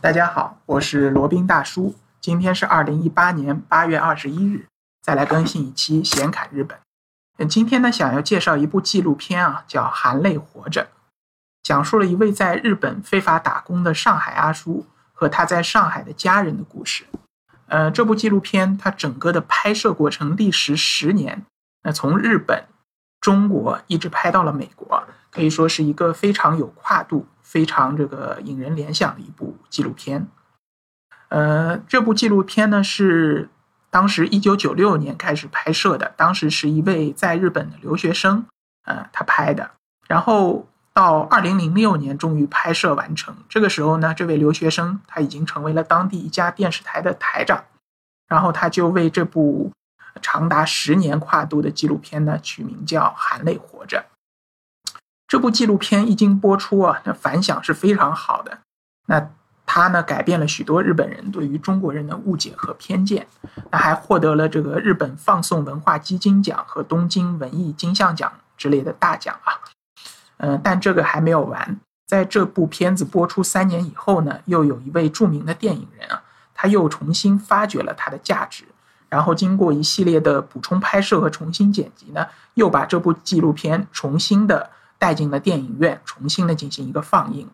大家好，我是罗宾大叔。今天是二零一八年八月二十一日，再来更新一期闲侃日本。嗯今天呢，想要介绍一部纪录片啊，叫《含泪活着》，讲述了一位在日本非法打工的上海阿叔和他在上海的家人的故事。呃，这部纪录片它整个的拍摄过程历时十年，那从日本、中国一直拍到了美国，可以说是一个非常有跨度。非常这个引人联想的一部纪录片，呃，这部纪录片呢是当时一九九六年开始拍摄的，当时是一位在日本的留学生，呃，他拍的，然后到二零零六年终于拍摄完成。这个时候呢，这位留学生他已经成为了当地一家电视台的台长，然后他就为这部长达十年跨度的纪录片呢取名叫《含泪活着》。这部纪录片一经播出啊，那反响是非常好的。那它呢，改变了许多日本人对于中国人的误解和偏见。那还获得了这个日本放送文化基金奖和东京文艺金像奖之类的大奖啊。嗯，但这个还没有完。在这部片子播出三年以后呢，又有一位著名的电影人啊，他又重新发掘了它的价值，然后经过一系列的补充拍摄和重新剪辑呢，又把这部纪录片重新的。带进了电影院，重新的进行一个放映。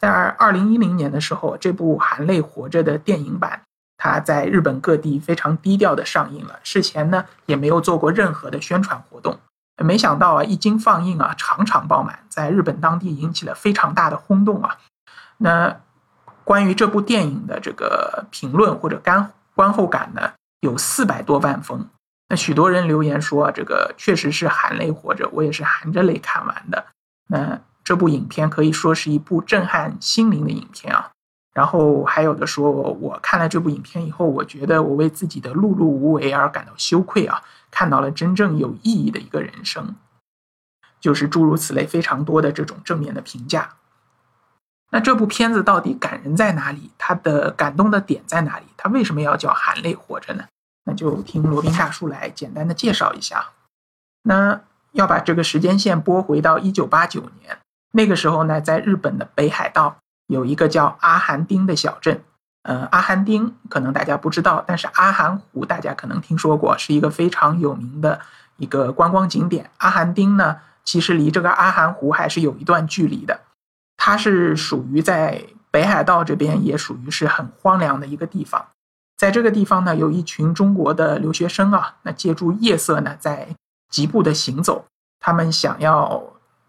在二零一零年的时候，这部《含泪活着》的电影版，它在日本各地非常低调的上映了。事前呢，也没有做过任何的宣传活动。没想到啊，一经放映啊，场场爆满，在日本当地引起了非常大的轰动啊。那关于这部电影的这个评论或者干观后感呢，有四百多万封。那许多人留言说，这个确实是含泪活着，我也是含着泪看完的。那这部影片可以说是一部震撼心灵的影片啊。然后还有的说，我看了这部影片以后，我觉得我为自己的碌碌无为而感到羞愧啊，看到了真正有意义的一个人生，就是诸如此类非常多的这种正面的评价。那这部片子到底感人在哪里？它的感动的点在哪里？它为什么要叫含泪活着呢？那就听罗宾大叔来简单的介绍一下。那要把这个时间线拨回到一九八九年，那个时候呢，在日本的北海道有一个叫阿寒町的小镇。呃，阿寒町可能大家不知道，但是阿寒湖大家可能听说过，是一个非常有名的一个观光景点。阿寒町呢，其实离这个阿寒湖还是有一段距离的。它是属于在北海道这边，也属于是很荒凉的一个地方。在这个地方呢，有一群中国的留学生啊，那借助夜色呢，在疾步的行走。他们想要，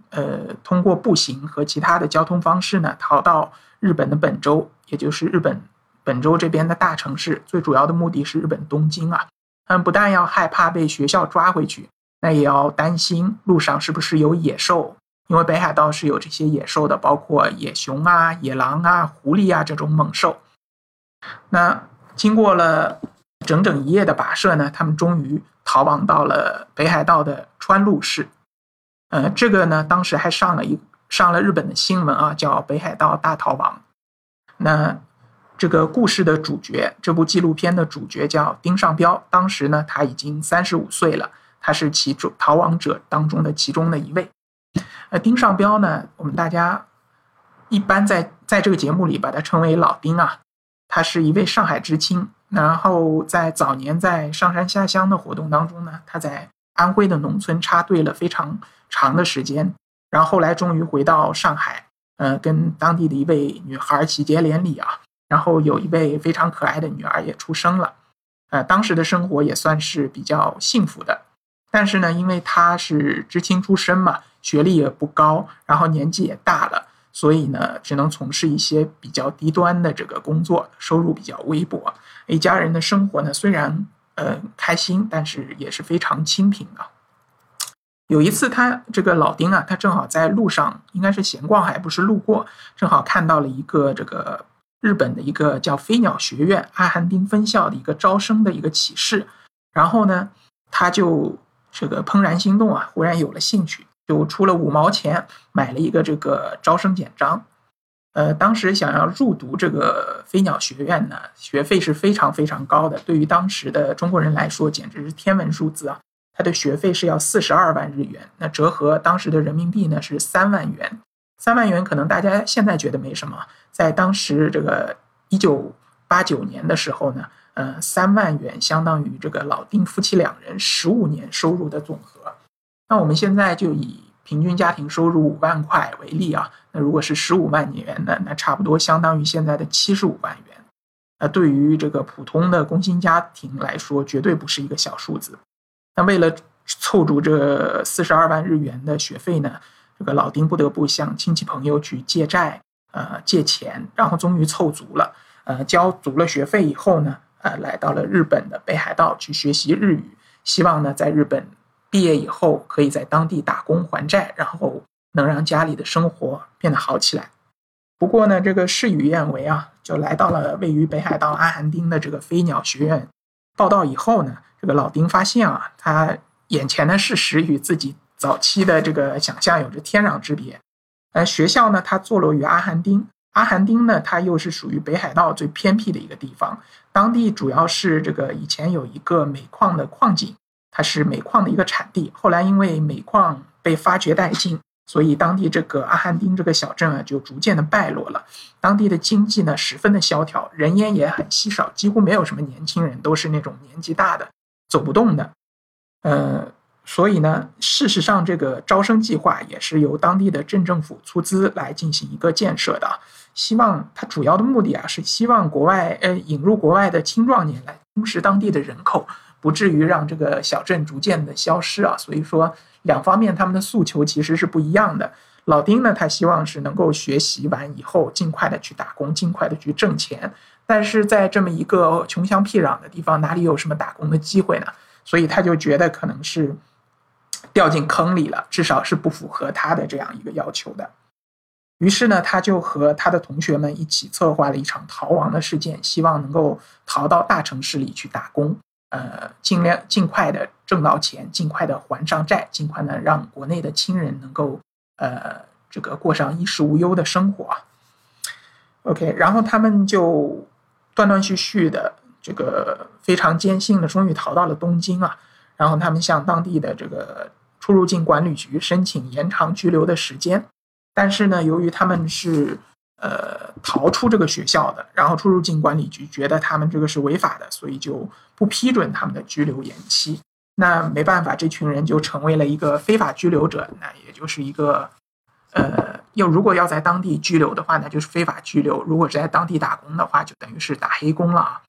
呃，通过步行和其他的交通方式呢，逃到日本的本州，也就是日本本州这边的大城市。最主要的目的是日本东京啊。他们不但要害怕被学校抓回去，那也要担心路上是不是有野兽，因为北海道是有这些野兽的，包括野熊啊、野狼啊、狐狸啊这种猛兽。那。经过了整整一夜的跋涉呢，他们终于逃亡到了北海道的川路市。呃，这个呢，当时还上了一上了日本的新闻啊，叫《北海道大逃亡》。那这个故事的主角，这部纪录片的主角叫丁尚彪。当时呢，他已经三十五岁了，他是其中逃亡者当中的其中的一位。呃，丁尚彪呢，我们大家一般在在这个节目里把他称为老丁啊。他是一位上海知青，然后在早年在上山下乡的活动当中呢，他在安徽的农村插队了非常长的时间，然后后来终于回到上海，呃，跟当地的一位女孩喜结连理啊，然后有一位非常可爱的女儿也出生了，呃，当时的生活也算是比较幸福的，但是呢，因为他是知青出身嘛，学历也不高，然后年纪也大了。所以呢，只能从事一些比较低端的这个工作，收入比较微薄。一家人的生活呢，虽然呃开心，但是也是非常清贫的。有一次，他这个老丁啊，他正好在路上，应该是闲逛，还不是路过，正好看到了一个这个日本的一个叫飞鸟学院阿寒町分校的一个招生的一个启事，然后呢，他就这个怦然心动啊，忽然有了兴趣。就出了五毛钱买了一个这个招生简章，呃，当时想要入读这个飞鸟学院呢，学费是非常非常高的，对于当时的中国人来说简直是天文数字啊！他的学费是要四十二万日元，那折合当时的人民币呢是三万元。三万元可能大家现在觉得没什么，在当时这个一九八九年的时候呢，呃，三万元相当于这个老丁夫妻两人十五年收入的总和。那我们现在就以平均家庭收入五万块为例啊，那如果是十五万元呢，那差不多相当于现在的七十五万元。那对于这个普通的工薪家庭来说，绝对不是一个小数字。那为了凑足这四十二万日元的学费呢，这个老丁不得不向亲戚朋友去借债，呃，借钱，然后终于凑足了，呃，交足了学费以后呢，呃，来到了日本的北海道去学习日语，希望呢，在日本毕业以后可以在当地打工还债，然后能让家里的生活变得好起来。不过呢，这个事与愿违啊，就来到了位于北海道阿寒町的这个飞鸟学院报道以后呢，这个老丁发现啊，他眼前的事实与自己早期的这个想象有着天壤之别。呃，学校呢，它坐落于阿寒町，阿寒町呢，它又是属于北海道最偏僻的一个地方，当地主要是这个以前有一个煤矿的矿井，它是煤矿的一个产地，后来因为煤矿被发掘殆尽。所以，当地这个阿汉丁这个小镇啊，就逐渐的败落了。当地的经济呢，十分的萧条，人烟也很稀少，几乎没有什么年轻人，都是那种年纪大的，走不动的。呃，所以呢，事实上，这个招生计划也是由当地的镇政府出资来进行一个建设的。希望它主要的目的啊，是希望国外呃引入国外的青壮年来充实当地的人口，不至于让这个小镇逐渐的消失啊。所以说。两方面他们的诉求其实是不一样的。老丁呢，他希望是能够学习完以后尽快的去打工，尽快的去挣钱。但是在这么一个穷乡僻壤的地方，哪里有什么打工的机会呢？所以他就觉得可能是掉进坑里了，至少是不符合他的这样一个要求的。于是呢，他就和他的同学们一起策划了一场逃亡的事件，希望能够逃到大城市里去打工。呃，尽量尽快的挣到钱，尽快的还上债，尽快的让国内的亲人能够呃这个过上衣食无忧的生活。OK，然后他们就断断续续的这个非常艰辛的，终于逃到了东京啊。然后他们向当地的这个出入境管理局申请延长拘留的时间，但是呢，由于他们是。呃，逃出这个学校的，然后出入境管理局觉得他们这个是违法的，所以就不批准他们的拘留延期。那没办法，这群人就成为了一个非法拘留者，那也就是一个，呃，要如果要在当地拘留的话，那就是非法拘留；如果是在当地打工的话，就等于是打黑工了啊。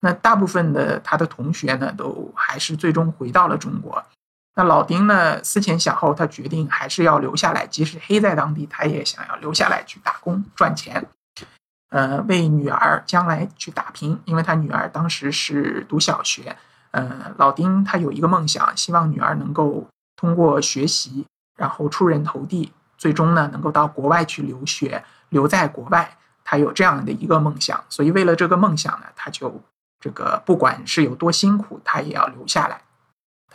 那大部分的他的同学呢，都还是最终回到了中国。那老丁呢？思前想后，他决定还是要留下来，即使黑在当地，他也想要留下来去打工赚钱，呃，为女儿将来去打拼。因为他女儿当时是读小学，呃，老丁他有一个梦想，希望女儿能够通过学习，然后出人头地，最终呢能够到国外去留学，留在国外。他有这样的一个梦想，所以为了这个梦想呢，他就这个不管是有多辛苦，他也要留下来。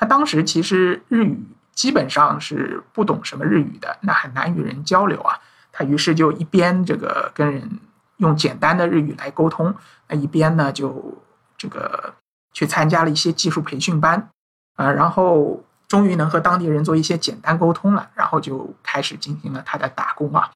他当时其实日语基本上是不懂什么日语的，那很难与人交流啊。他于是就一边这个跟人用简单的日语来沟通，那一边呢就这个去参加了一些技术培训班啊，然后终于能和当地人做一些简单沟通了，然后就开始进行了他的打工啊。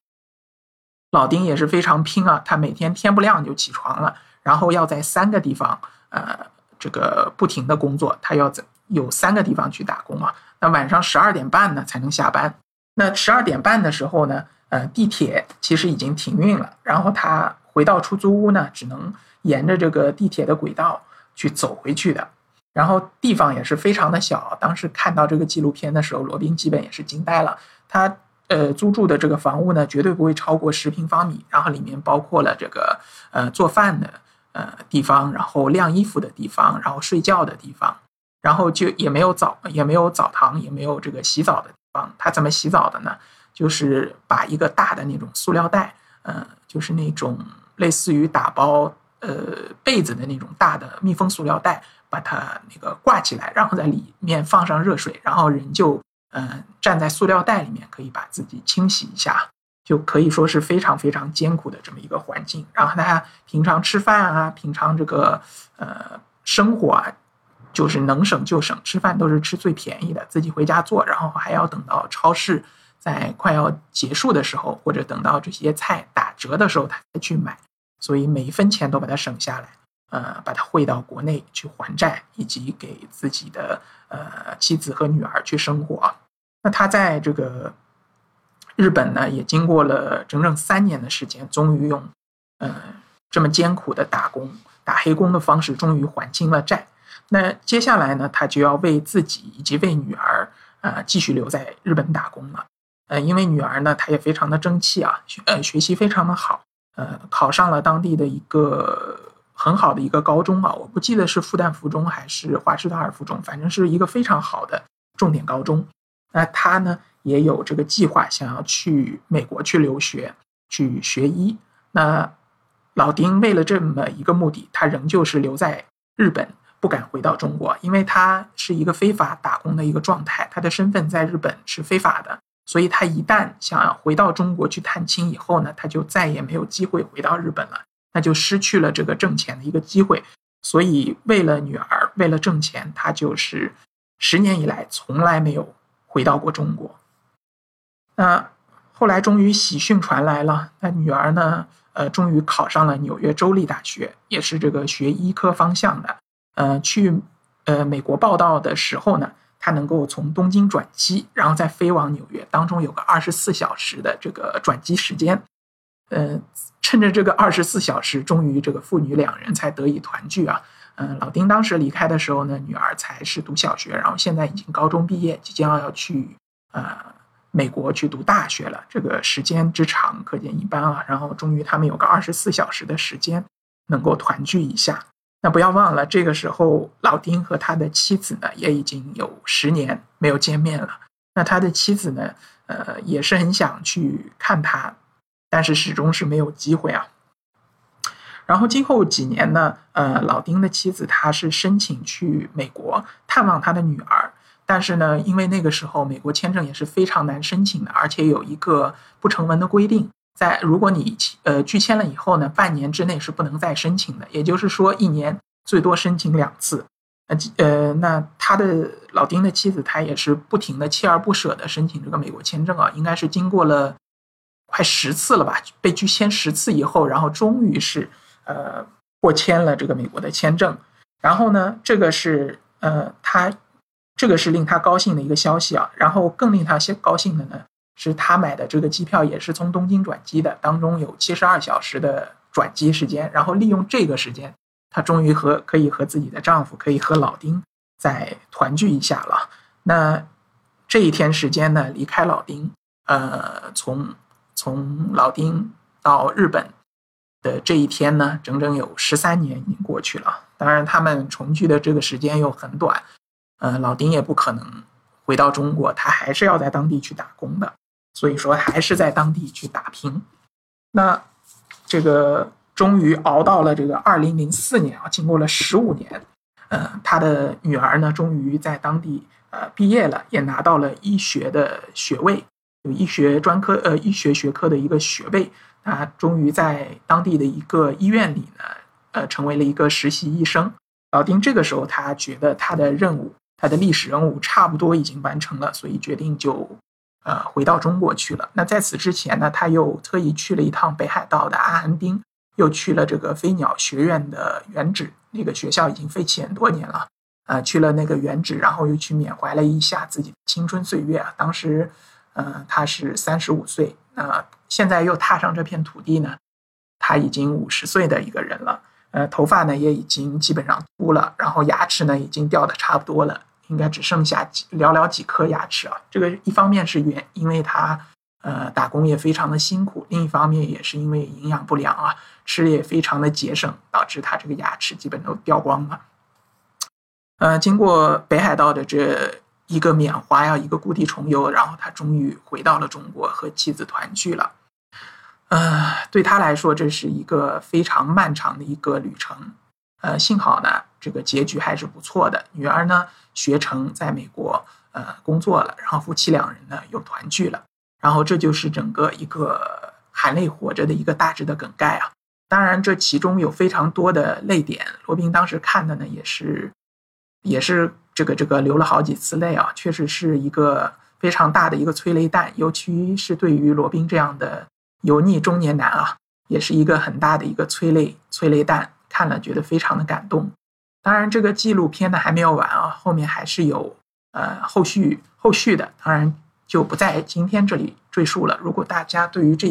老丁也是非常拼啊，他每天天不亮就起床了，然后要在三个地方呃这个不停的工作，他要在。有三个地方去打工啊，那晚上十二点半呢才能下班。那十二点半的时候呢，呃，地铁其实已经停运了。然后他回到出租屋呢，只能沿着这个地铁的轨道去走回去的。然后地方也是非常的小。当时看到这个纪录片的时候，罗宾基本也是惊呆了。他呃租住的这个房屋呢，绝对不会超过十平方米。然后里面包括了这个呃做饭的呃地方，然后晾衣服的地方，然后睡觉的地方。然后就也没有澡，也没有澡堂，也没有这个洗澡的地方。他怎么洗澡的呢？就是把一个大的那种塑料袋，呃，就是那种类似于打包呃被子的那种大的密封塑料袋，把它那个挂起来，然后在里面放上热水，然后人就嗯站在塑料袋里面，可以把自己清洗一下，就可以说是非常非常艰苦的这么一个环境。然后他平常吃饭啊，平常这个呃生活啊。就是能省就省，吃饭都是吃最便宜的，自己回家做，然后还要等到超市在快要结束的时候，或者等到这些菜打折的时候，他才去买。所以每一分钱都把它省下来，呃，把它汇到国内去还债，以及给自己的呃妻子和女儿去生活。那他在这个日本呢，也经过了整整三年的时间，终于用嗯这么艰苦的打工、打黑工的方式，终于还清了债。那接下来呢，他就要为自己以及为女儿啊继续留在日本打工了。呃，因为女儿呢，她也非常的争气啊，学呃学习非常的好，呃，考上了当地的一个很好的一个高中啊，我不记得是复旦附中还是华师大二附中，反正是一个非常好的重点高中。那他呢也有这个计划，想要去美国去留学去学医。那老丁为了这么一个目的，他仍旧是留在日本，不敢回到中国，因为他是一个非法打工的一个状态，他的身份在日本是非法的。所以他一旦想要回到中国去探亲以后呢，他就再也没有机会回到日本了，那就失去了这个挣钱的一个机会。所以为了女儿，为了挣钱，他就是十年以来从来没有回到过中国。那后来终于喜讯传来了，那女儿呢，呃，终于考上了纽约州立大学，也是这个学医科方向的。呃，去呃美国报道的时候呢。他能够从东京转机，然后再飞往纽约，当中有个二十四小时的这个转机时间。嗯，趁着这个二十四小时，终于这个父女两人才得以团聚啊。嗯，老丁当时离开的时候呢，女儿才是读小学，然后现在已经高中毕业，即将要去呃美国去读大学了。这个时间之长可见一斑啊。然后终于他们有个二十四小时的时间能够团聚一下。那不要忘了，这个时候老丁和他的妻子呢，也已经有十年没有见面了。那他的妻子呢，呃，也是很想去看他，但是始终是没有机会啊。然后今后几年呢，呃，老丁的妻子他是申请去美国探望他的女儿，但是呢，因为那个时候美国签证也是非常难申请的，而且有一个不成文的规定。在如果你呃拒签了以后呢，半年之内是不能再申请的，也就是说一年最多申请两次。呃呃，那他的老丁的妻子，她也是不停的锲而不舍的申请这个美国签证啊，应该是经过了快十次了吧，被拒签十次以后，然后终于是呃过签了这个美国的签证。然后呢，这个是呃他这个是令他高兴的一个消息啊。然后更令他高兴的呢。是他买的这个机票也是从东京转机的，当中有七十二小时的转机时间，然后利用这个时间，她终于和可以和自己的丈夫，可以和老丁再团聚一下了。那这一天时间呢，离开老丁，呃，从从老丁到日本的这一天呢，整整有十三年已经过去了。当然，他们重聚的这个时间又很短，呃，老丁也不可能回到中国，他还是要在当地去打工的。所以说，还是在当地去打拼。那这个终于熬到了这个二零零四年啊，经过了十五年，呃，他的女儿呢，终于在当地呃毕业了，也拿到了医学的学位，有医学专科呃医学学科的一个学位。他终于在当地的一个医院里呢，呃，成为了一个实习医生。老丁这个时候他觉得他的任务，他的历史任务差不多已经完成了，所以决定就。呃，回到中国去了。那在此之前呢，他又特意去了一趟北海道的阿寒町，又去了这个飞鸟学院的原址。那个学校已经废弃很多年了，呃，去了那个原址，然后又去缅怀了一下自己的青春岁月啊。当时，呃，他是三十五岁，那现在又踏上这片土地呢，他已经五十岁的一个人了。呃，头发呢也已经基本上秃了，然后牙齿呢已经掉的差不多了。应该只剩下几寥寥几颗牙齿啊！这个一方面是原因为他呃打工也非常的辛苦，另一方面也是因为营养不良啊，吃也非常的节省，导致他这个牙齿基本都掉光了。呃，经过北海道的这一个缅怀啊，一个故地重游，然后他终于回到了中国和妻子团聚了。呃，对他来说这是一个非常漫长的一个旅程。呃，幸好呢，这个结局还是不错的。女儿呢学成在美国呃工作了，然后夫妻两人呢又团聚了。然后这就是整个一个含泪活着的一个大致的梗概啊。当然，这其中有非常多的泪点。罗宾当时看的呢也是也是这个这个流了好几次泪啊，确实是一个非常大的一个催泪弹，尤其是对于罗宾这样的油腻中年男啊。也是一个很大的一个催泪催泪弹，看了觉得非常的感动。当然，这个纪录片呢还没有完啊，后面还是有呃后续后续的，当然就不在今天这里赘述了。如果大家对于这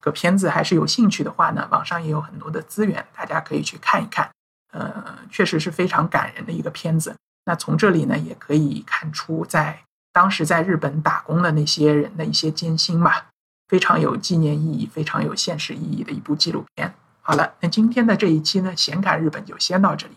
个片子还是有兴趣的话呢，网上也有很多的资源，大家可以去看一看。呃，确实是非常感人的一个片子。那从这里呢，也可以看出在当时在日本打工的那些人的一些艰辛吧，非常有纪念意义、非常有现实意义的一部纪录片。好了，那今天的这一期呢，闲侃日本就先到这里，